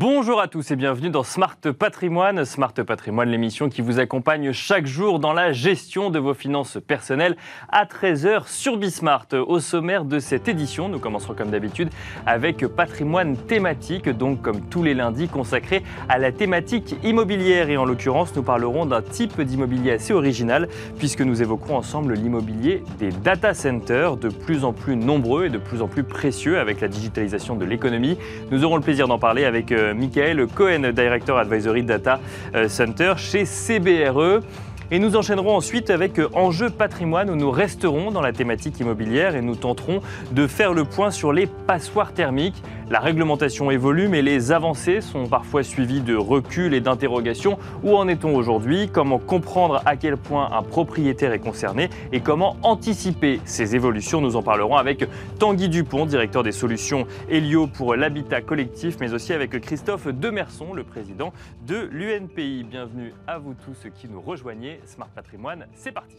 Bonjour à tous et bienvenue dans Smart Patrimoine. Smart Patrimoine, l'émission qui vous accompagne chaque jour dans la gestion de vos finances personnelles à 13h sur Bismart. Au sommaire de cette édition, nous commencerons comme d'habitude avec patrimoine thématique, donc comme tous les lundis consacré à la thématique immobilière. Et en l'occurrence, nous parlerons d'un type d'immobilier assez original puisque nous évoquerons ensemble l'immobilier des data centers, de plus en plus nombreux et de plus en plus précieux avec la digitalisation de l'économie. Nous aurons le plaisir d'en parler avec euh, Michael Cohen, Director Advisory Data euh, Center chez CBRE. Et nous enchaînerons ensuite avec euh, Enjeu patrimoine où nous resterons dans la thématique immobilière et nous tenterons de faire le point sur les passoires thermiques. La réglementation évolue mais les avancées sont parfois suivies de recul et d'interrogations. Où en est-on aujourd'hui? Comment comprendre à quel point un propriétaire est concerné? Et comment anticiper ces évolutions? Nous en parlerons avec Tanguy Dupont, directeur des solutions Helio pour l'habitat collectif, mais aussi avec Christophe Demerson, le président de l'UNPI. Bienvenue à vous tous qui nous rejoignez. Smart Patrimoine, c'est parti.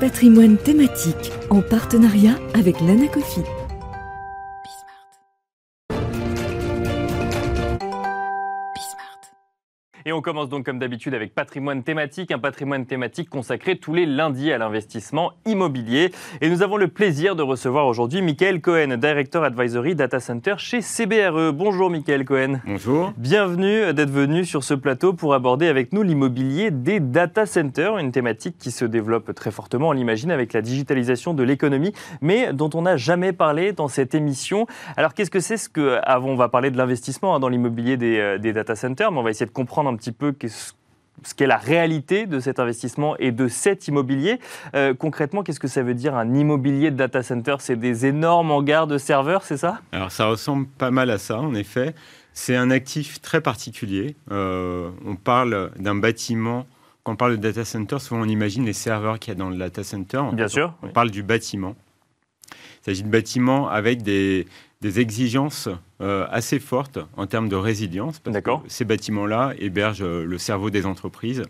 Patrimoine thématique en partenariat avec l'Anacofi. Et on commence donc comme d'habitude avec patrimoine thématique, un patrimoine thématique consacré tous les lundis à l'investissement immobilier. Et nous avons le plaisir de recevoir aujourd'hui Michael Cohen, Director Advisory Data Center chez CBRE. Bonjour Michael Cohen. Bonjour. Bienvenue d'être venu sur ce plateau pour aborder avec nous l'immobilier des data centers, une thématique qui se développe très fortement, on l'imagine, avec la digitalisation de l'économie, mais dont on n'a jamais parlé dans cette émission. Alors qu'est-ce que c'est ce que, avant on va parler de l'investissement hein, dans l'immobilier des, euh, des data centers, mais on va essayer de comprendre un petit peu ce qu'est la réalité de cet investissement et de cet immobilier. Euh, concrètement, qu'est-ce que ça veut dire un immobilier de data center? C'est des énormes hangars de serveurs, c'est ça? Alors ça ressemble pas mal à ça, en effet. C'est un actif très particulier. Euh, on parle d'un bâtiment. Quand on parle de data center, souvent on imagine les serveurs qu'il y a dans le data center. Bien sûr. On parle du bâtiment. Il s'agit de bâtiments avec des, des exigences euh, assez fortes en termes de résilience. D'accord. Ces bâtiments-là hébergent euh, le cerveau des entreprises.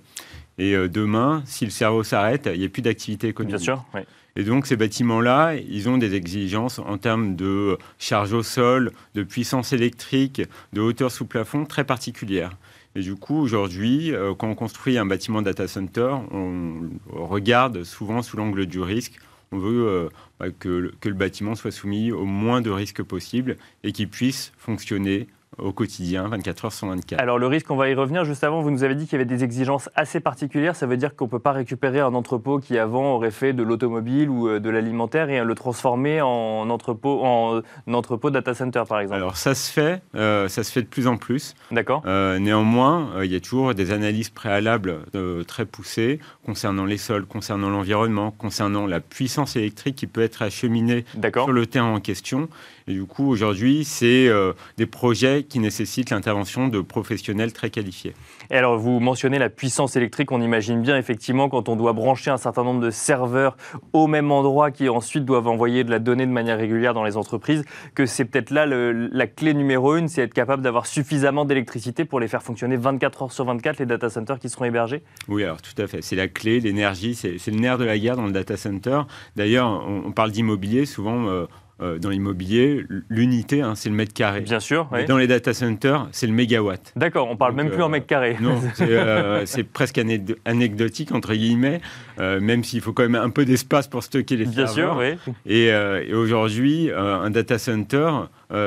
Et euh, demain, si le cerveau s'arrête, il n'y a plus d'activité économique. Bien sûr, oui. Et donc ces bâtiments-là, ils ont des exigences en termes de charge au sol, de puissance électrique, de hauteur sous plafond très particulières. Et du coup, aujourd'hui, quand on construit un bâtiment data center, on regarde souvent sous l'angle du risque on veut euh, bah, que, le, bâtiment soit soumis au moins de risques possible et qu'il puisse fonctionner au quotidien, 24 heures sur 24. Alors le risque, on va y revenir. Juste avant, vous nous avez dit qu'il y avait des exigences assez particulières. Ça veut dire qu'on ne peut pas récupérer un entrepôt qui avant aurait fait de l'automobile ou euh, de l'alimentaire et le transformer en entrepôt, en entrepôt data center, par exemple. Alors ça se fait, euh, ça se fait de plus en plus. D'accord. Euh, néanmoins, euh, il y a toujours des analyses préalables très poussées concernant les sols, concernant l'environnement, concernant la puissance électrique qui peut être acheminée sur le terrain en question. Et du coup, aujourd'hui, c'est euh, des projets qui nécessitent l'intervention de professionnels très qualifiés. Et alors, vous mentionnez la puissance électrique. On imagine bien, effectivement, quand on doit brancher un certain nombre de serveurs au même endroit qui ensuite doivent envoyer de la donnée de manière régulière dans les entreprises, que c'est peut-être là le, la clé numéro une, c'est être capable d'avoir suffisamment d'électricité pour les faire fonctionner 24 heures sur 24, les data centers qui seront hébergés Oui, alors tout à fait. C'est la clé, l'énergie, c'est le nerf de la guerre dans le data center. D'ailleurs, on, on parle d'immobilier, souvent... Euh, euh, dans l'immobilier, l'unité, hein, c'est le mètre carré. Bien sûr. Oui. Dans les data centers, c'est le mégawatt. D'accord, on parle Donc, même plus euh, en mètre carré. Non, c'est euh, presque anecdotique, entre guillemets, euh, même s'il faut quand même un peu d'espace pour stocker les Bien serveurs. sûr, oui. Et, et aujourd'hui, un data center,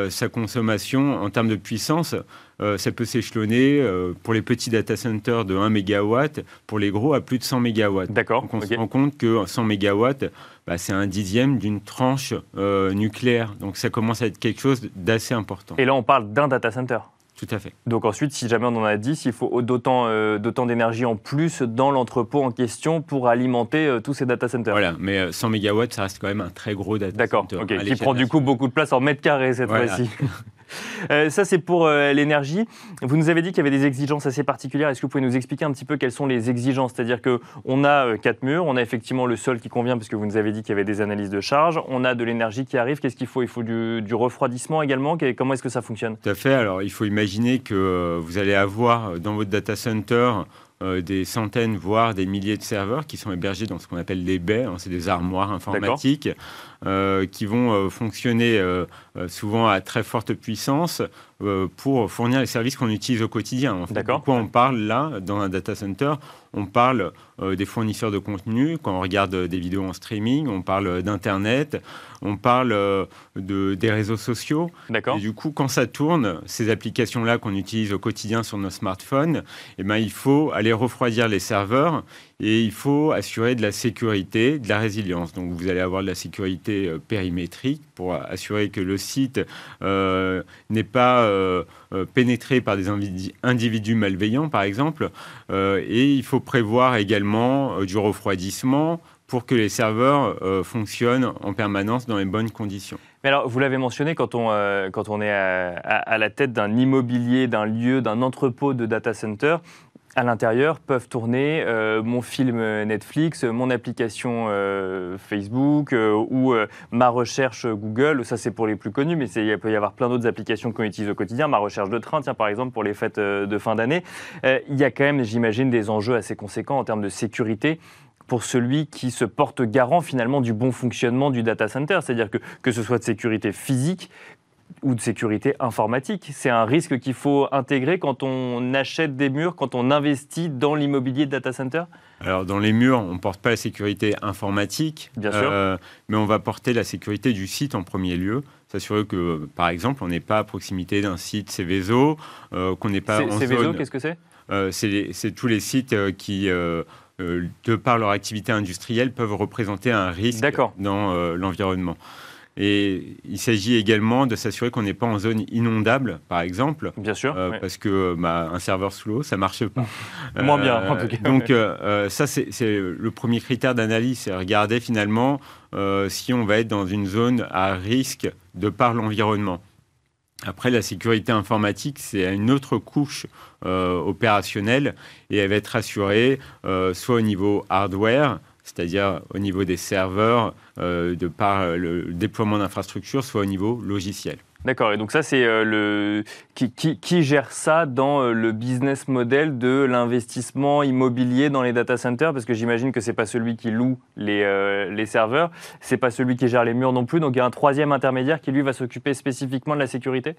sa consommation en termes de puissance, euh, ça peut s'échelonner euh, pour les petits data centers de 1 MW, pour les gros à plus de 100 MW. D'accord. Donc on okay. se rend compte que 100 MW, bah, c'est un dixième d'une tranche euh, nucléaire. Donc ça commence à être quelque chose d'assez important. Et là, on parle d'un data center tout à fait. Donc ensuite, si jamais on en a 10, il faut d'autant euh, d'énergie en plus dans l'entrepôt en question pour alimenter euh, tous ces data centers. Voilà, mais 100 MW, ça reste quand même un très gros data D'accord, center. okay. qui prend du coup beaucoup de place en mètres carrés cette Voilà. fois-ci. Euh, ça, c'est pour euh, l'énergie. Vous nous avez dit qu'il y avait des exigences assez particulières. Est-ce que vous pouvez nous expliquer un petit peu quelles sont les exigences? C'est-à-dire qu'on a euh, quatre murs, on a effectivement le sol qui convient, puisque vous nous avez dit qu'il y avait des analyses de charge, on a de l'énergie qui arrive. Qu'est-ce qu'il faut? Il faut du, du refroidissement également. Comment est-ce que ça fonctionne? Tout à fait. Alors, il faut imaginer que vous allez avoir dans votre data center des centaines, voire des milliers de serveurs qui sont hébergés dans ce qu'on appelle des baies, hein, c'est des armoires informatiques. Qui vont fonctionner souvent à très forte puissance pour fournir les services qu'on utilise au quotidien. En fait. Pourquoi on parle là, dans un data center? On parle euh, des fournisseurs de contenu, quand on regarde des vidéos en streaming, on parle d'Internet, on parle euh, de, des réseaux sociaux. D'accord. Et du coup, quand ça tourne, ces applications-là qu'on utilise au quotidien sur nos smartphones, eh ben, il faut aller refroidir les serveurs et il faut assurer de la sécurité, de la résilience. Donc vous allez avoir de la sécurité euh, périmétrique pour assurer que le site n'est pas pénétré par des individus malveillants, par exemple. et il faut prévoir également euh, du refroidissement pour que les serveurs euh, fonctionnent en permanence dans les bonnes conditions. Mais alors, vous l'avez mentionné, quand on, euh, quand on est à la tête d'un immobilier, d'un lieu, d'un entrepôt de data center, à l'intérieur peuvent tourner euh, mon film Netflix, mon application euh, Facebook euh, ou ma recherche Google. Ça, c'est pour les plus connus, mais il peut y avoir plein d'autres applications qu'on utilise au quotidien. Ma recherche de train, tiens, par exemple, pour les fêtes de fin d'année. il y a quand même, j'imagine, des enjeux assez conséquents en termes de sécurité pour celui qui se porte garant finalement du bon fonctionnement du data center, c'est-à-dire que que ce soit de sécurité physique ou de sécurité informatique. C'est un risque qu'il faut intégrer quand on achète des murs, quand on investit dans l'immobilier de data center? Alors, dans les murs, on ne porte pas la sécurité informatique, Bien sûr. Euh, mais on va porter la sécurité du site en premier lieu. S'assurer que, par exemple, on n'est pas à proximité d'un site Céveso, euh, qu'on n'est pas en Céveso, qu'est-ce que c'est? euh, C'est tous les sites qui, de par leur activité industrielle, peuvent représenter un risque dans l'environnement. Et il s'agit également de s'assurer qu'on n'est pas en zone inondable, par exemple. Bien sûr. Euh, parce que bah, un serveur sous l'eau, ça marche pas. Moins bien, en tout cas. Euh, donc, euh, ça, c'est le premier critère d'analyse. C'est regarder finalement si on va être dans une zone à risque de par l'environnement. Après, la sécurité informatique, c'est une autre couche opérationnelle et elle va être assurée soit au niveau hardware, c'est-à-dire au niveau des serveurs, euh, de par le déploiement d'infrastructures, soit au niveau logiciel. D'accord. Et donc ça, c'est euh, le qui, qui, gère ça dans euh, le business model de l'investissement immobilier dans les data centers? Parce que j'imagine que c'est pas celui qui loue les, les serveurs, c'est pas celui qui gère les murs non plus. Donc il y a un troisième intermédiaire qui lui va s'occuper spécifiquement de la sécurité?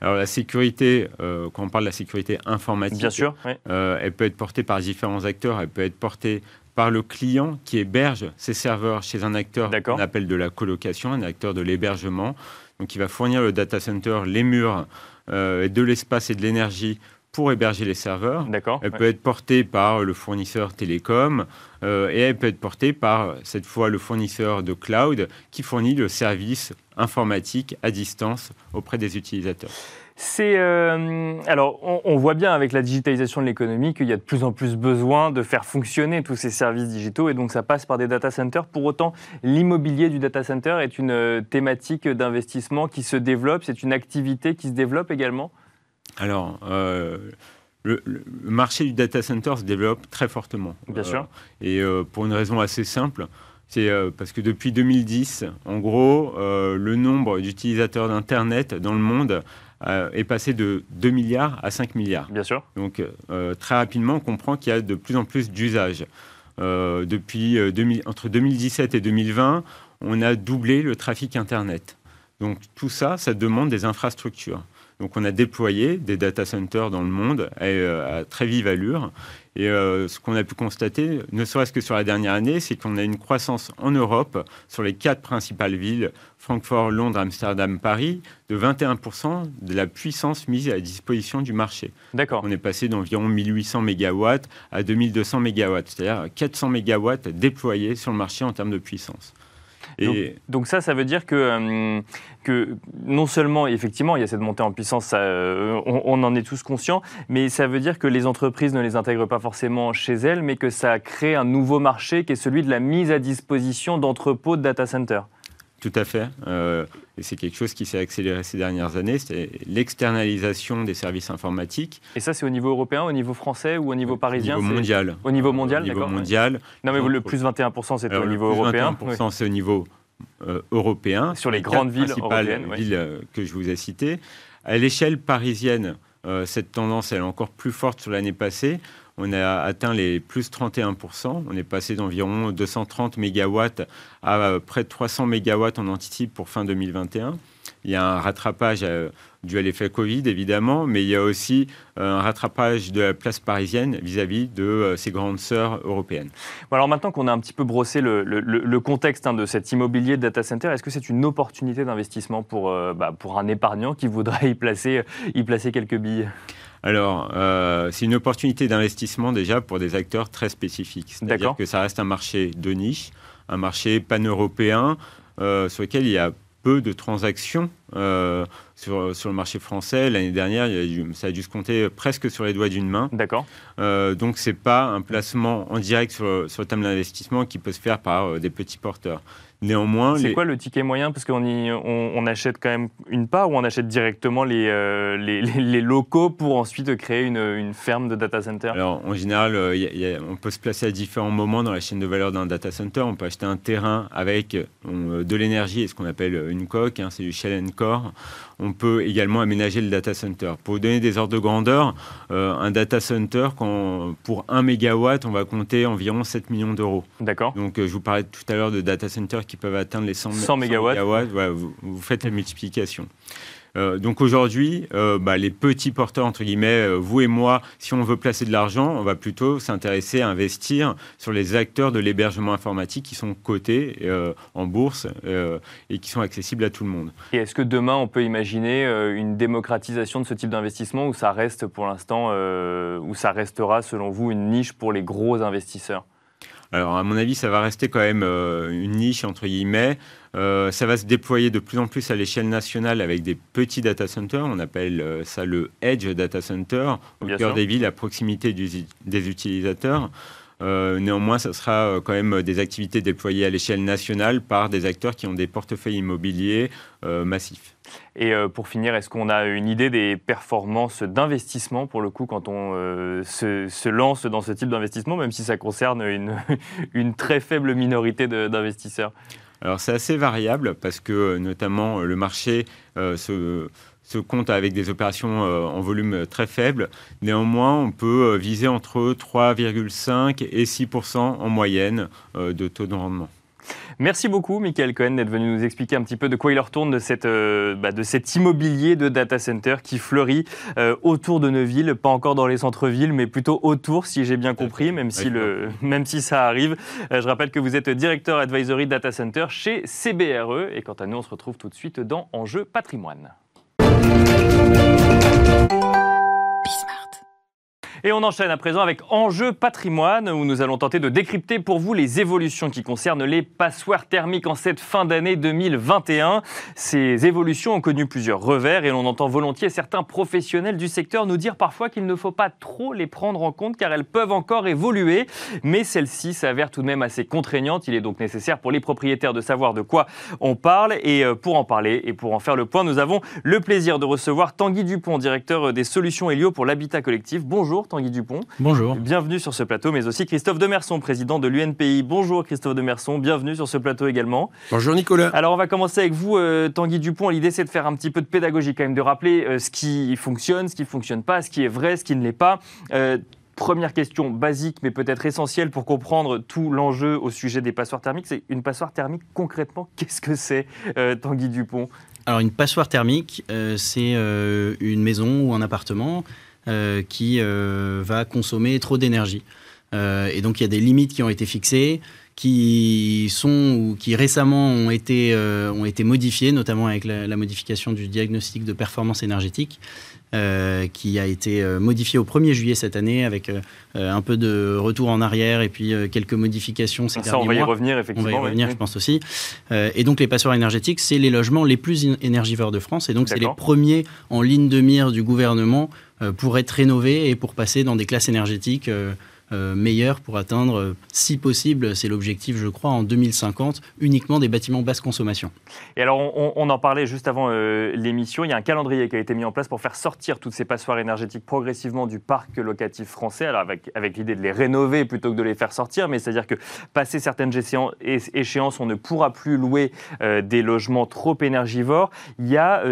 Alors la sécurité, quand on parle de la sécurité informatique, bien sûr, elle peut être portée par différents acteurs. Elle peut être portée par le client qui héberge ses serveurs chez un acteur qu'on appelle de la colocation, un acteur de l'hébergement. Donc, il va fournir le data center, les murs, euh, de l'espace et de l'énergie pour héberger les serveurs. Elle peut être portée par le fournisseur télécom euh, et elle peut être portée par, cette fois, le fournisseur de cloud qui fournit le service informatique à distance auprès des utilisateurs. C'est euh, alors on, voit bien avec la digitalisation de l'économie qu'il y a de plus en plus besoin de faire fonctionner tous ces services digitaux et donc ça passe par des data centers. Pour autant, l'immobilier du data center est une euh, thématique d'investissement qui se développe, c'est une activité qui se développe également. Alors. Euh, le, marché du data center se développe très fortement. Bien sûr. Et pour une raison assez simple, c'est parce que depuis 2010, en gros, le nombre d'utilisateurs d'Internet dans le monde euh, est passé de 2 milliards à 5 milliards. Bien sûr. Donc euh, très rapidement, on comprend qu'il y a de plus en plus d'usages. Euh, depuis entre 2017 et 2020, on a doublé le trafic Internet. Donc tout ça, ça demande des infrastructures. Donc on a déployé des data centers dans le monde à très vive allure et euh, ce qu'on a pu constater, ne serait-ce que sur la dernière année, c'est qu'on a une croissance en Europe sur les quatre principales villes, Francfort, Londres, Amsterdam, Paris, de 21% de la puissance mise à disposition du marché. D'accord. On est passé d'environ 1800 MW à 2200 MW, c'est-à-dire 400 MW déployés sur le marché en termes de puissance. Donc, ça, ça veut dire que, euh, que non seulement, effectivement, il y a cette montée en puissance, euh, on, en est tous conscients, mais ça veut dire que les entreprises ne les intègrent pas forcément chez elles, mais que ça crée un nouveau marché qui est celui de la mise à disposition d'entrepôts de data centers. Tout à fait. Euh, et c'est quelque chose qui s'est accéléré ces dernières années, c'est l'externalisation des services informatiques. Et ça, c'est au niveau européen, au niveau français ou au niveau parisien Au niveau mondial. Au niveau mondial, d'accord. Au niveau mondial. Non, mais le plus 21%, c'est au niveau européen. Le plus 21%, c'est au niveau euh, européen. Sur les, grandes villes européennes. villes euh, que je vous ai citées. À l'échelle parisienne, cette tendance elle est encore plus forte sur l'année passée. On a atteint les plus 31%. On est passé d'environ 230 mégawatts à près de 300 mégawatts en anticipe pour fin 2021. Il y a un rattrapage euh, dû à l'effet Covid, évidemment, mais il y a aussi euh, un rattrapage de la place parisienne vis-à-vis de euh, ses grandes sœurs européennes. alors maintenant qu'on a un petit peu brossé le, contexte hein, de cet immobilier de data center, est-ce que c'est une opportunité d'investissement pour, bah, pour un épargnant qui voudrait y placer, y placer quelques billes? Alors, c'est une opportunité d'investissement déjà pour des acteurs très spécifiques. C'est-à-dire que ça reste un marché de niche, un marché pan-européen sur lequel il y a peu de transactions euh, sur, sur, le marché français. L'année dernière, ça a dû se compter presque sur les doigts d'une main. D'accord. Euh, donc, ce n'est pas un placement en direct sur, sur le thème d'investissement qui peut se faire par euh, des petits porteurs. Néanmoins, c'est quoi le ticket moyen? Parce qu'on on, achète quand même une part ou on achète directement les, euh, les, locaux pour ensuite créer une, une, ferme de data center? Alors en général, euh, on peut se placer à différents moments dans la chaîne de valeur d'un data center. On peut acheter un terrain avec euh, de l'énergie et ce qu'on appelle une coque, hein, c'est du shell and core on peut également aménager le data center. Pour vous donner des ordres de grandeur, euh, un data center, quand, pour 1 mégawatt, on va compter environ 7 millions d'euros. D'accord. Donc, euh, je vous parlais tout à l'heure de data centers qui peuvent atteindre les 100, 100 mégawatts. vous, faites la multiplication. Euh, donc aujourd'hui, euh, bah, les petits porteurs, entre guillemets, euh, vous et moi, si on veut placer de l'argent, on va plutôt s'intéresser à investir sur les acteurs de l'hébergement informatique qui sont cotés en bourse et qui sont accessibles à tout le monde. Et est-ce que demain, on peut imaginer une démocratisation de ce type d'investissement ou ça reste pour l'instant, ou ça restera selon vous une niche pour les gros investisseurs? Alors, à mon avis, ça va rester quand même une niche, entre guillemets. Euh, ça va se déployer de plus en plus à l'échelle nationale avec des petits data centers. On appelle euh, ça le Edge Data Center, au cœur des villes, à proximité des utilisateurs. Euh, néanmoins, ça sera quand même des activités déployées à l'échelle nationale par des acteurs qui ont des portefeuilles immobiliers massifs. Et pour finir, est-ce qu'on a une idée des performances d'investissement pour le coup quand on se, lance dans ce type d'investissement, même si ça concerne une, une très faible minorité d'investisseurs? Alors c'est assez variable parce que euh, notamment euh, le marché euh, se, compte avec des opérations en volume très faible. Néanmoins, on peut viser entre 3,5 et 6% en moyenne de taux de rendement. Merci beaucoup, Michael Cohen, d'être venu nous expliquer un petit peu de quoi il retourne de, cette, euh, bah, de cet immobilier de data center qui fleurit euh, autour de Neuville, pas encore dans les centres-villes, mais plutôt autour, si j'ai bien compris, même si, le, même si ça arrive. Euh, je rappelle que vous êtes directeur advisory data center chez CBRE. Et quant à nous, on se retrouve tout de suite dans Enjeu patrimoine. Thank you. Et on enchaîne à présent avec Enjeu patrimoine, où nous allons tenter de décrypter pour vous les évolutions qui concernent les passoires thermiques en cette fin d'année 2021. Ces évolutions ont connu plusieurs revers et l'on entend volontiers certains professionnels du secteur nous dire parfois qu'il ne faut pas trop les prendre en compte car elles peuvent encore évoluer. Mais celles-ci s'avèrent tout de même assez contraignantes. Il est donc nécessaire pour les propriétaires de savoir de quoi on parle. Et euh, pour en parler et pour en faire le point, nous avons le plaisir de recevoir Tanguy Dupont, directeur des solutions Helio pour l'habitat collectif. Bonjour Tanguy Dupont. Bonjour. Bienvenue sur ce plateau, mais aussi Christophe Demerson, président de l'UNPI. Bonjour Christophe Demerson, bienvenue sur ce plateau également. Bonjour Nicolas. Alors on va commencer avec vous, euh, Tanguy Dupont. L'idée c'est de faire un petit peu de pédagogie quand même, de rappeler euh, ce qui fonctionne, ce qui ne fonctionne pas, ce qui est vrai, ce qui ne l'est pas. Euh, première question basique, mais peut-être essentielle pour comprendre tout l'enjeu au sujet des passoires thermiques, c'est une passoire thermique concrètement, qu'est-ce que c'est, Tanguy Dupont? Alors une passoire thermique, c'est une maison ou un appartement euh, qui euh, va consommer trop d'énergie. Euh, et donc il y a des limites qui ont été fixées qui sont ou qui récemment ont été, ont été modifiées, notamment avec la, modification du diagnostic de performance énergétique, qui a été modifié au 1er juillet cette année avec un peu de retour en arrière et puis quelques modifications ces Ça, on va y revenir, effectivement. On va y revenir, je pense aussi. et donc les passoires énergétiques, c'est les logements les plus énergivores de France et donc c'est les premiers en ligne de mire du gouvernement euh, pour être rénové et pour passer dans des classes énergétiques euh, euh, meilleures pour atteindre, si possible, c'est l'objectif, je crois, en 2050, uniquement des bâtiments basse consommation. Et alors, on, en parlait juste avant l'émission, il y a un calendrier qui a été mis en place pour faire sortir toutes ces passoires énergétiques progressivement du parc locatif français, alors avec, l'idée de les rénover plutôt que de les faire sortir, mais c'est-à-dire que passer certaines échéances, on ne pourra plus louer des logements trop énergivores. Il y a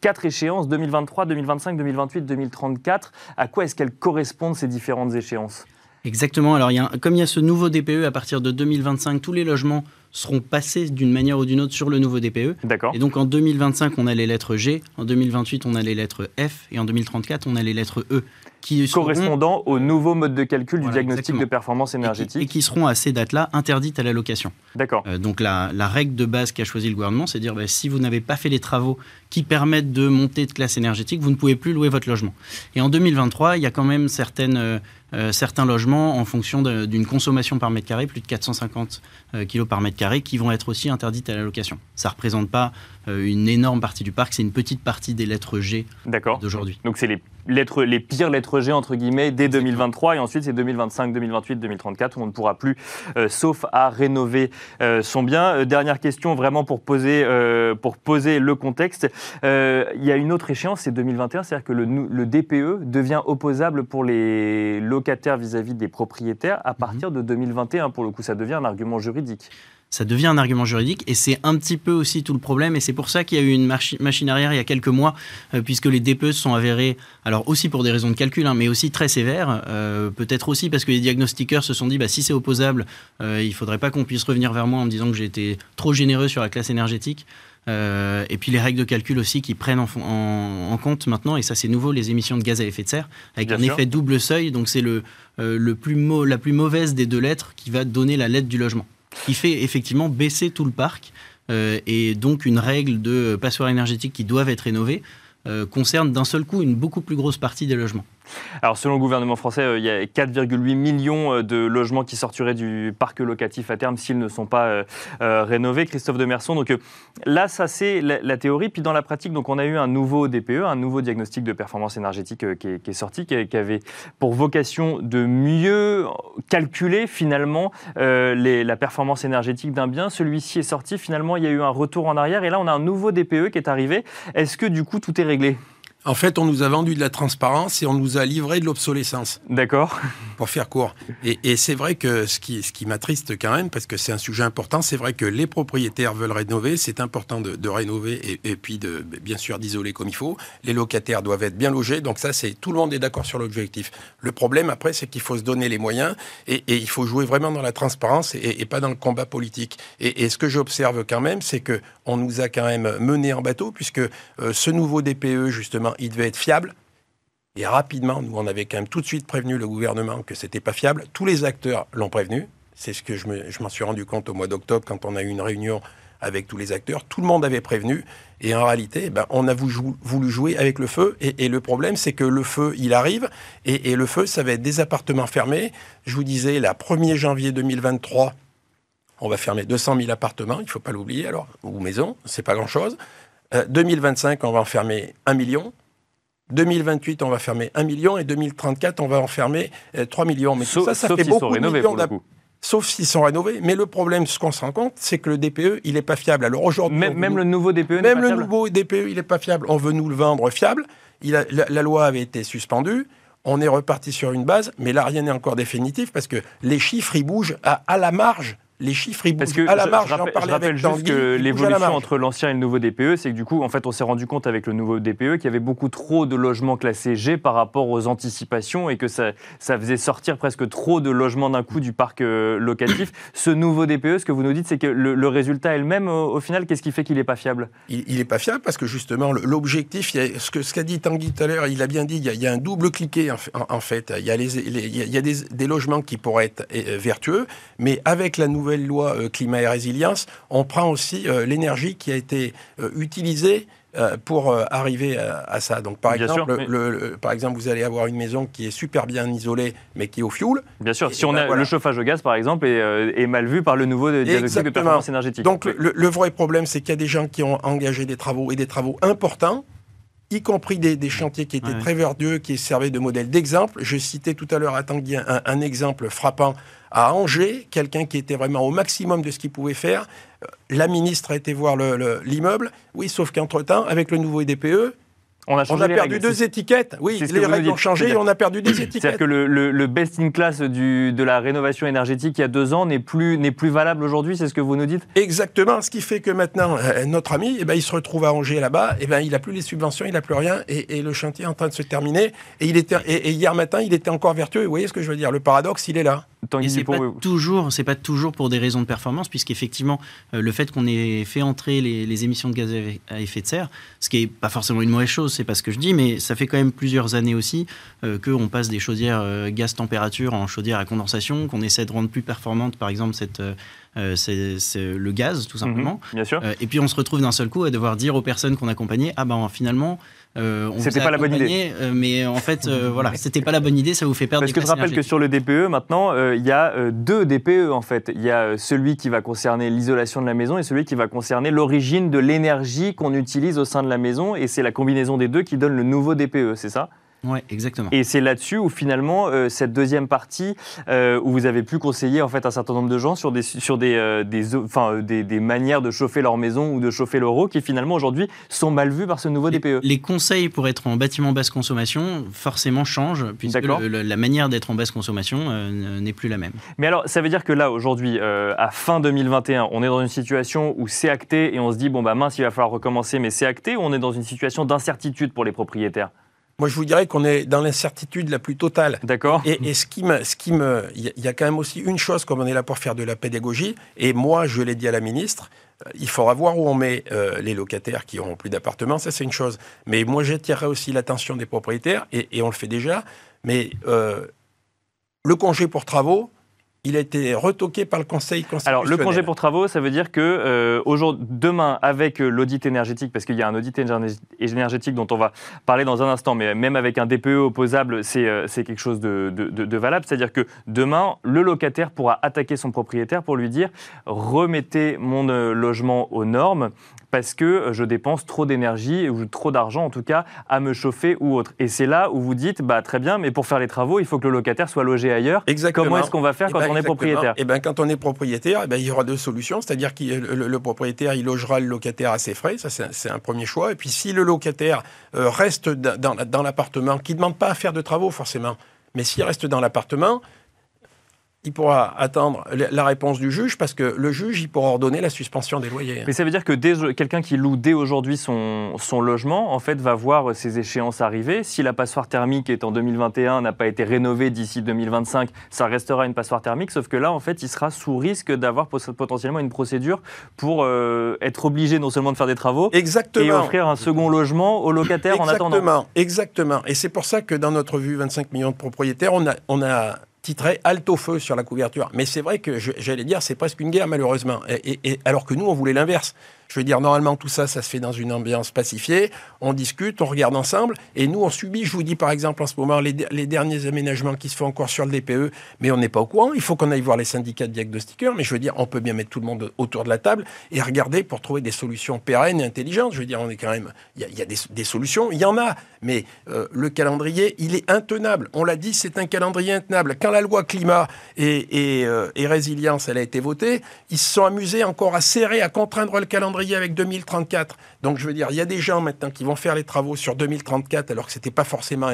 quatre échéances 2023, 2025, 2028, 2034. À quoi est-ce qu'elles correspondent ces différentes échéances? Exactement. Alors, il y a, comme il y a ce nouveau DPE à partir de 2025, tous les logements seront passés d'une manière ou d'une autre sur le nouveau DPE. D'accord. Et donc en 2025, on a les lettres G, en 2028, on a les lettres F, et en 2034, on a les lettres E. Qui correspondant au nouveau mode de calcul Voilà, du diagnostic exactement. de performance et qui, énergétique. et qui seront à ces dates-là interdites à la location. D'accord. Euh, donc la, la règle de base qu'a choisi le gouvernement, c'est de dire bah, si vous n'avez pas fait les travaux qui permettent de monter de classe énergétique, vous ne pouvez plus louer votre logement. Et en 2023, il y a quand même certaines, euh, certains logements en fonction d'une consommation par mètre carré, plus de 450 euh, kilos par mètre carré, qui vont être aussi interdites à la location. Ça ne représente pas euh, une énorme partie du parc, c'est une petite partie des lettres G d'aujourd'hui. Donc c'est les, lettres, les pires lettres G, entre guillemets, dès 2023. Et ensuite, c'est 2025, 2028, 2034, où on ne pourra plus, euh, sauf à rénover son bien. Dernière question, vraiment pour poser, pour poser le contexte. Il y a une autre échéance, c'est 2021, c'est-à-dire que le, le DPE devient opposable pour les locataires vis-à-vis des propriétaires à partir de 2021. Pour le coup, ça devient un argument juridique. ça devient un argument juridique et c'est un petit peu aussi tout le problème et c'est pour ça qu'il y a eu une machine arrière il y a quelques mois euh, puisque les DPE se sont avérés, alors aussi pour des raisons de calcul, hein, mais aussi très sévères, euh, peut-être aussi parce que les diagnostiqueurs se sont dit bah, si c'est opposable, euh, il faudrait pas qu'on puisse revenir vers moi en me disant que j'ai été trop généreux sur la classe énergétique. Euh, et puis les règles de calcul aussi qui prennent en, fon- en- en compte maintenant, et ça c'est nouveau, les émissions de gaz à effet de serre, avec Bien un sûr. effet double seuil, donc c'est le, euh, le plus la plus mauvaise des deux lettres qui va donner la lettre du logement qui fait effectivement baisser tout le parc. euh, et donc une règle de passoires énergétiques qui doivent être rénovées concerne d'un seul coup une beaucoup plus grosse partie des logements. Alors, selon le gouvernement français, euh, il y a 4,8 millions euh, de logements qui sortiraient du parc locatif à terme s'ils ne sont pas euh, rénovés. Christophe Demerson, donc là, ça c'est la, théorie. Puis dans la pratique, donc on a eu un nouveau DPE, un nouveau diagnostic de performance énergétique qui, est, sorti, qui, avait pour vocation de mieux calculer finalement la performance énergétique d'un bien. Celui-ci est sorti. Finalement, il y a eu un retour en arrière et là, on a un nouveau DPE qui est arrivé. Est-ce que du coup, tout est réglé? En fait, on nous a vendu de la transparence et on nous a livré de l'obsolescence, D'accord. pour faire court. Et, et c'est vrai que ce qui, ce qui m'attriste quand même, parce que c'est un sujet important, c'est vrai que les propriétaires veulent rénover, c'est important de, de rénover et, et puis de, bien sûr d'isoler comme il faut. Les locataires doivent être bien logés, donc ça, c'est tout le monde est d'accord sur l'objectif. Le problème après, c'est qu'il faut se donner les moyens et, et il faut jouer vraiment dans la transparence et, pas dans le combat politique. Et, et ce que j'observe quand même, c'est que on nous a quand même mené en bateau, puisque euh, ce nouveau DPE justement, il devait être fiable. Et rapidement, nous, on avait quand même tout de suite prévenu le gouvernement que c'était pas fiable. Tous les acteurs l'ont prévenu. C'est ce que je me- je m'en suis rendu compte au mois d'octobre quand on a eu une réunion avec tous les acteurs. Tout le monde avait prévenu. Et en réalité, eh ben, on a voulu jou- voulu jouer avec le feu. Et, le problème, c'est que le feu, il arrive. Et, et le feu, ça va être des appartements fermés. Je vous disais, la 1er janvier 2023, on va fermer 200 000 appartements. Il ne faut pas l'oublier, alors, ou maisons. C'est pas grand-chose. Euh, 2025, on va en fermer 1 million. 2028, on va fermer 1 million et 2034, on va en fermer euh, 3 millions. Mais tout ça, ça fait beaucoup de millions pour le d'app- coup. Sauf s'ils sont rénovés. Mais le problème, ce qu'on se rend compte, c'est que le DPE, il n'est pas fiable. Alors aujourd'hui, Même, nous- le nouveau DPE n'est même pas le fiable nouveau DPE, il n'est pas fiable. On veut nous le vendre fiable. Il a- la, la loi avait été suspendue. On est reparti sur une base, mais là, rien n'est encore définitif parce que les chiffres, ils bougent à, à la marge. Les chiffres, ils Parce bougent que à la je, marge. je J'en rappelle, je rappelle juste Tanguy, que l'évolution entre l'ancien et le nouveau DPE, c'est que du coup, en fait, on s'est rendu compte avec le nouveau DPE qu'il y avait beaucoup trop de logements classés G par rapport aux anticipations et que ça, ça faisait sortir presque trop de logements d'un coup du parc euh, locatif. Ce nouveau DPE, ce que vous nous dites, c'est que le, le résultat est le même au, au final. Qu'est-ce qui fait qu'il n'est pas fiable? Il n'est pas fiable parce que justement, l'objectif, ce que ce qu'a dit Tanguy tout à l'heure, il a bien dit, il y a, il y a un double cliquet en, fait- en- en fait. Il y a, les, les- il y a- il y a des, des logements qui pourraient être euh, vertueux, mais avec la nouvelle loi euh, climat et résilience, on prend aussi euh, l'énergie qui a été euh, utilisée pour arriver à, ça. Donc, par Bien exemple, sûr, mais- le- le- par exemple, vous allez avoir une maison qui est super bien isolée, mais qui est au fioul. Bien sûr, Et- si et on ben a voilà. le chauffage au gaz, par exemple, est, est mal vu par le nouveau diagnostic de performance énergétique. Donc Oui. le, le vrai problème, c'est qu'il y a des gens qui ont engagé des travaux et des travaux importants, y compris des, des chantiers qui étaient Ouais. très vertueux, qui servaient de modèle d'exemple. Je citais tout à l'heure à Tanguy un, un exemple frappant à Angers, quelqu'un qui était vraiment au maximum de ce qu'il pouvait faire. Euh, La ministre a été voir le- le- l'immeuble, oui, sauf qu'entre-temps, avec le nouveau DPE, On a, perdu deux étiquettes. Oui, les règles ont changé et on a perdu des étiquettes. C'est-à-dire que le, best in class du, de la rénovation énergétique il y a deux ans n'est plus, plus valable aujourd'hui, c'est ce que vous nous dites? Exactement. Ce qui fait que maintenant, euh, notre ami, eh ben, il se retrouve à Angers là-bas, eh ben, il n'a plus les subventions, il n'a plus rien, et, le chantier est en train de se terminer. Et, il était, et, hier matin, il était encore vertueux. Vous voyez ce que je veux dire? Le paradoxe, il est là. Et c'est pas toujours, pas toujours pour des raisons de performance, puisqu'effectivement, euh, le fait qu'on ait fait entrer les, émissions de gaz à effet de serre, ce qui est pas forcément une mauvaise chose, c'est pas ce que je dis, mais ça fait quand même plusieurs années aussi euh, qu'on passe des chaudières euh, gaz température en chaudières à condensation, qu'on essaie de rendre plus performante, par exemple, cette c'est le gaz, tout mhm, simplement. bien sûr. et puis on se retrouve d'un seul coup à devoir dire aux personnes qu'on accompagnait, ah ben finalement, euh, c'était pas la bonne idée. Euh, mais en fait, euh, voilà, c'était pas la bonne idée, ça vous fait perdre Parce que je rappelle que sur le DPE, maintenant, il y a deux DPE en fait. Il y a celui qui va concerner l'isolation de la maison et celui qui va concerner l'origine de l'énergie qu'on utilise au sein de la maison. Et c'est la combinaison des deux qui donne le nouveau DPE, c'est ça? Oui, exactement. Et c'est là-dessus où finalement euh, cette deuxième partie euh, où vous avez pu conseiller en fait un certain nombre de gens sur des sur des euh, des, enfin, des, des, manières de chauffer leur maison ou de chauffer l'euro qui finalement aujourd'hui sont mal vus par ce nouveau DPE. Les conseils pour être en bâtiment basse consommation forcément changent puisque la manière d'être en basse consommation n'est plus la même. Mais alors ça veut dire que là aujourd'hui à fin 2021 on est dans une situation où c'est acté et on se dit bon bah mince il va falloir recommencer mais c'est acté ou on est dans une situation d'incertitude pour les propriétaires? Moi, je vous dirais qu'on est dans l'incertitude la plus totale. D'accord. Et, ce qui me, ce qui me, il y, a quand même aussi une chose, comme on est là pour faire de la pédagogie. Et moi, je l'ai dit à la ministre, euh, il faudra voir où on met euh, les locataires qui auront plus d'appartements. Ça, c'est une chose. Mais moi, j'attirerai aussi l'attention des propriétaires, et, on le fait déjà. Mais euh, le congé pour travaux, il a été retoqué par le Conseil constitutionnel. Alors, le congé pour travaux, ça veut dire que euh, demain, avec euh, l'audit énergétique, parce qu'il y a un audit énergétique dont on va parler dans un instant, mais même avec un DPE opposable, c'est euh, quelque chose de, de valable. C'est-à-dire que demain, le locataire pourra attaquer son propriétaire pour lui dire remettez mon logement aux normes parce que euh, je dépense trop d'énergie ou trop d'argent en tout cas à me chauffer ou autre. Et c'est là où vous dites bah très bien, mais pour faire les travaux, il faut que le locataire soit logé ailleurs. Exactement. Comment est-ce qu'on va faire eh quand ben, on est propriétaire? Eh ben quand on est propriétaire, eh ben, il y aura deux solutions, c'est-à-dire que le, propriétaire il logera le locataire à ses frais, ça c'est un, premier choix. Et puis si le locataire euh, reste dans, dans l'appartement, qui ne demande pas à faire de travaux forcément, mais s'il reste dans l'appartement, il pourra attendre la réponse du juge parce que le juge, il pourra ordonner la suspension des loyers. Mais ça veut dire que quelqu'un qui loue dès aujourd'hui son, son, logement, en fait, va voir ses échéances arriver. Si la passoire thermique est en 2021, n'a pas été rénovée d'ici 2025, ça restera une passoire thermique. Sauf que là, en fait, il sera sous risque d'avoir potentiellement une procédure pour euh, être obligé non seulement de faire des travaux, Exactement. et offrir un second logement aux locataires en attendant. Exactement, exactement. Et c'est pour ça que dans notre vue 25 millions de propriétaires, on a, on a titrait Halte au feu sur la couverture. Mais c'est vrai que j'allais dire, c'est presque une guerre, malheureusement. et, alors que nous, on voulait l'inverse. Je veux dire, normalement, tout ça, ça se fait dans une ambiance pacifiée. On discute, on regarde ensemble. Et nous, on subit, je vous dis par exemple en ce moment, les, derniers aménagements qui se font encore sur le DPE. Mais on n'est pas au courant. Il faut qu'on aille voir les syndicats de diagnostiqueurs. Mais je veux dire, on peut bien mettre tout le monde autour de la table et regarder pour trouver des solutions pérennes et intelligentes. Je veux dire, on est quand même. Il y a, des, solutions. Il y en a. Mais euh, le calendrier, il est intenable. On l'a dit, c'est un calendrier intenable. Quand la loi climat et, et, euh, et résilience, elle a été votée, ils se sont amusés encore à serrer, à contraindre le calendrier avec 2034. Donc je veux dire, il y a des gens maintenant qui vont faire les travaux sur 2034 alors que c'était pas forcément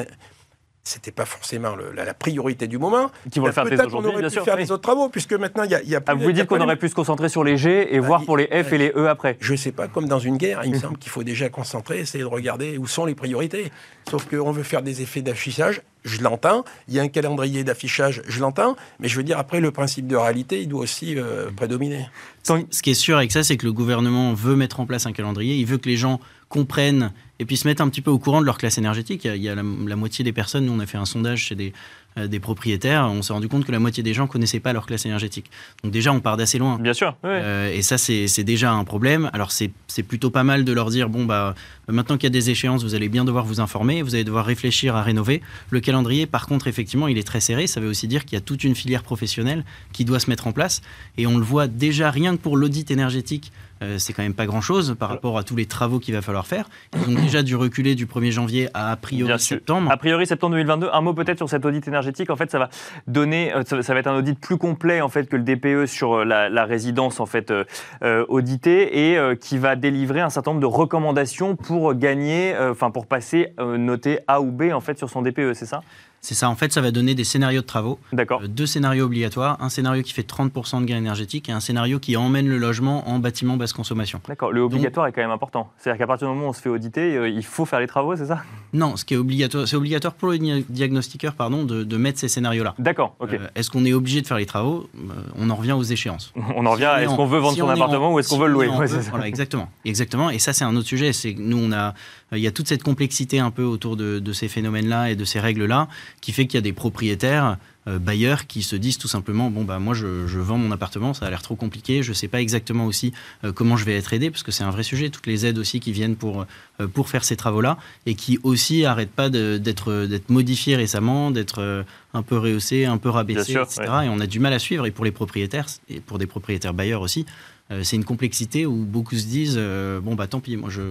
c'était pas forcément la, priorité du moment. Qui vont le faire dès aujourd'hui, bien sûr. faire les autres travaux, puisque maintenant, il y a, y a ah, Vous dites qu'on aurait pu se concentrer sur les G et bah, voir pour les F et les E après? Je sais pas, comme dans une guerre, il me semble qu'il faut déjà concentrer, essayer de regarder où sont les priorités. Sauf qu'on veut faire des effets d'affichage, je l'entends. Il y a un calendrier d'affichage, je l'entends. Mais je veux dire, après, le principe de réalité, il doit aussi euh, prédominer. Ce qui est sûr avec ça, c'est que le gouvernement veut mettre en place un calendrier. Il veut que les gens comprennent et puis se mettre un petit peu au courant de leur classe énergétique. Il y a, la, moitié des personnes, nous on a fait un sondage chez des, euh, des propriétaires, on s'est rendu compte que la moitié des gens connaissaient pas leur classe énergétique. Donc déjà on part d'assez loin. Bien sûr. Euh, et ça c'est déjà un problème. Alors c'est plutôt pas mal de leur dire, bon bah maintenant qu'il y a des échéances, vous allez bien devoir vous informer, vous allez devoir réfléchir à rénover. Le calendrier par contre effectivement il est très serré, ça veut aussi dire qu'il y a toute une filière professionnelle qui doit se mettre en place. Et on le voit déjà rien que pour l'audit énergétique euh, c'est quand même pas grand-chose par rapport à tous les travaux qu'il va falloir faire. Ils ont déjà dû reculer du 1er janvier à a priori Bien septembre. A priori, septembre 2022. Un mot peut-être sur cet audit énergétique. En fait, ça va donner, euh, ça, va être un audit plus complet en fait que le DPE sur euh, la, la résidence en fait euh, auditée et euh, qui va délivrer un certain nombre de recommandations pour gagner, enfin pour passer noté A ou B en fait sur son DPE, c'est ça? C'est ça, en fait, ça va donner des scénarios de travaux. D'accord. Euh, deux scénarios obligatoires, un scénario qui fait 30% de gain énergétique et un scénario qui emmène le logement en bâtiment basse consommation. D'accord. Le obligatoire est quand même important. C'est-à-dire qu'à partir du moment où on se fait auditer, euh, il faut faire les travaux, c'est ça? Non, ce qui est obligatoire, c'est obligatoire pour le dia- diagnostiqueur pardon, de, de mettre ces scénarios-là. D'accord. Ok. Euh, est-ce qu'on est obligé de faire les travaux? On en revient aux échéances. on en revient. Si est Est-ce qu'on veut vendre si son appartement en- ou est-ce qu'on si veut le louer Ouais. Voilà, exactement. Exactement. Et ça, c'est un autre sujet. C'est que nous, on a, il y a toute cette complexité un peu autour de, de ces phénomènes-là et de ces règles-là qui fait qu'il y a des propriétaires euh, bailleurs qui se disent tout simplement bon bah moi je, je vends mon appartement ça a l'air trop compliqué je sais pas exactement aussi euh, comment je vais être aidé parce que c'est un vrai sujet toutes les aides aussi qui viennent pour euh, pour faire ces travaux là et qui aussi arrêtent pas d'être d'être modifiées récemment d'être euh, un peu rehaussées un peu rabaissées sûr, etc et on a du mal à suivre et pour les propriétaires et pour des propriétaires bailleurs aussi euh, c'est une complexité où beaucoup se disent euh, bon bah tant pis moi je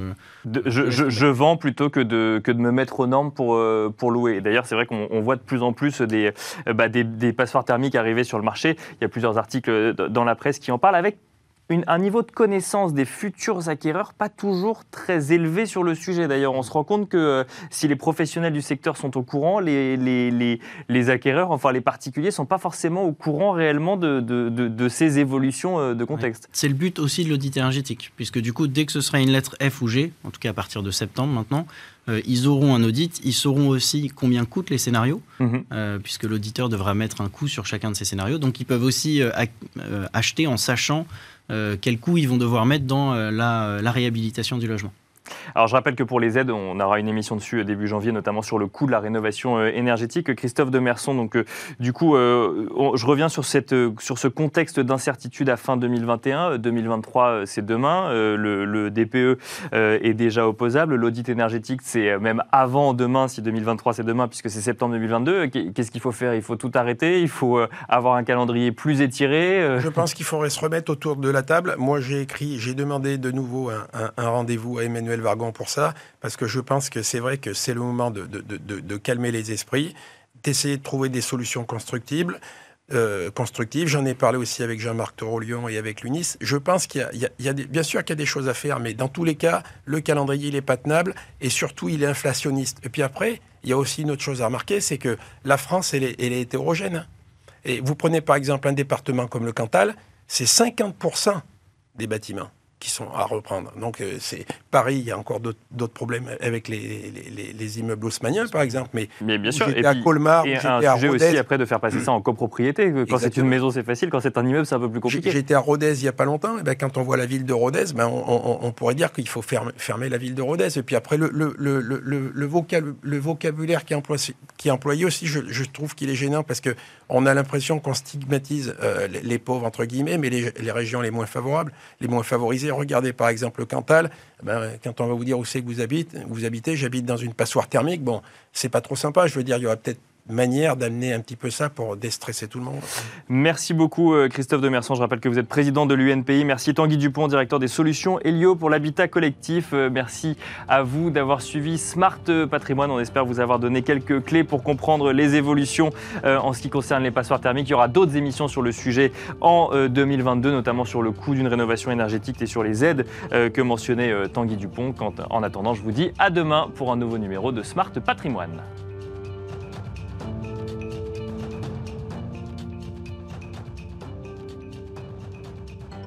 De- je, je- je vends plutôt que de, que de me mettre aux normes pour, euh, pour louer. D'ailleurs, c'est vrai qu'on on voit de plus en plus des, bah, des, des passoires thermiques arriver sur le marché. Il y a plusieurs articles dans la presse qui en parlent avec une- un niveau de connaissance des futurs acquéreurs pas toujours très élevé sur le sujet. D'ailleurs, on se rend compte que euh, si les professionnels du secteur sont au courant, les, les, les, les acquéreurs, enfin les particuliers, sont pas forcément au courant réellement de, de, de- de ces évolutions euh, de contexte. C'est le but aussi de l'audit énergétique, puisque du coup, dès que ce sera une lettre F ou G, en tout cas à partir de septembre maintenant, euh, ils auront un audit, ils sauront aussi combien coûtent les scénarios, Mhm. euh, puisque l'auditeur devra mettre un coût sur chacun de ces scénarios. Donc ils peuvent aussi euh, ac- acheter en sachant quel coût ils vont devoir mettre dans euh, la, la réhabilitation du logement. Alors je rappelle que pour les aides, on aura une émission dessus euh, début janvier, notamment sur le coût de la rénovation euh, énergétique. Christophe Demerson, donc euh, du coup, je reviens sur, ce contexte d'incertitude à fin 2021. Euh, 2023, euh, c'est demain. Le, DPE euh, est déjà opposable. L'audit énergétique, c'est même avant demain, si 2023 c'est demain, puisque c'est septembre 2022. Euh, qu'est- Qu'est-ce qu'il faut faire? Il faut tout arrêter Il faut avoir un calendrier plus étiré Je pense qu'il faudrait se remettre autour de la table. Moi, j'ai écrit, j'ai demandé de nouveau un rendez-vous à Emmanuel Vargon pour ça, parce que je pense que c'est vrai que c'est le moment de, calmer les esprits, d'essayer de trouver des solutions constructibles. euh, constructives. J'en ai parlé aussi avec Jean-Marc Torolion et avec l'UNIS. Je pense qu'il y a, des- bien sûr qu'il y a des choses à faire, mais dans tous les cas, le calendrier, il est pas tenable et surtout, il est inflationniste. Et puis après, il y a aussi une autre chose à remarquer, c'est que la France, elle est, hétérogène. Et vous prenez par exemple un département comme le Cantal, c'est 50% des bâtiments qui sont à reprendre. Donc euh, c'est Paris, il y a encore d'autres problèmes avec les, les- les- les immeubles haussmanniens, par exemple, mais mais bien sûr. j'étais à puis- Colmar, Et un à sujet Rodez. aussi après de faire passer ça en copropriété. Quand c'est une maison, c'est facile. Quand c'est un immeuble, c'est un peu plus compliqué. J'étais à Rodez il n'y a pas longtemps. Et ben, quand on voit la ville de Rodez, ben, on, on- on pourrait dire qu'il faut fermer, fermer la ville de Rodez. Et puis après, le, le, le, le, le- le vocab- le vocabulaire qui est, employé, qui est employé aussi, je, je trouve qu'il est gênant parce que on a l'impression qu'on stigmatise euh, les, les pauvres, entre guillemets, mais les, les régions les moins favorables, les moins favorisées. Regardez par exemple le Cantal. Ben, quand on va vous dire où c'est que vous habitez, vous habitez, j'habite dans une passoire thermique. Bon, c'est pas trop sympa. Je veux dire, il y aura peut-être manière d'amener un petit peu ça pour déstresser tout le monde. Merci beaucoup euh, Christophe Demerson. Je rappelle que vous êtes président de l'UNPI. Merci Tanguy Dupont, directeur des solutions Helio pour l'habitat collectif. Euh, Merci à vous d'avoir suivi Smart Patrimoine. On espère vous avoir donné quelques clés pour comprendre les évolutions euh, en ce qui concerne les passoires thermiques. Il y aura d'autres émissions sur le sujet en euh, 2022, notamment sur le coût d'une rénovation énergétique et sur les aides euh, que mentionnait euh, Tanguy Dupont. En attendant, je vous dis à demain pour un nouveau numéro de Smart Patrimoine.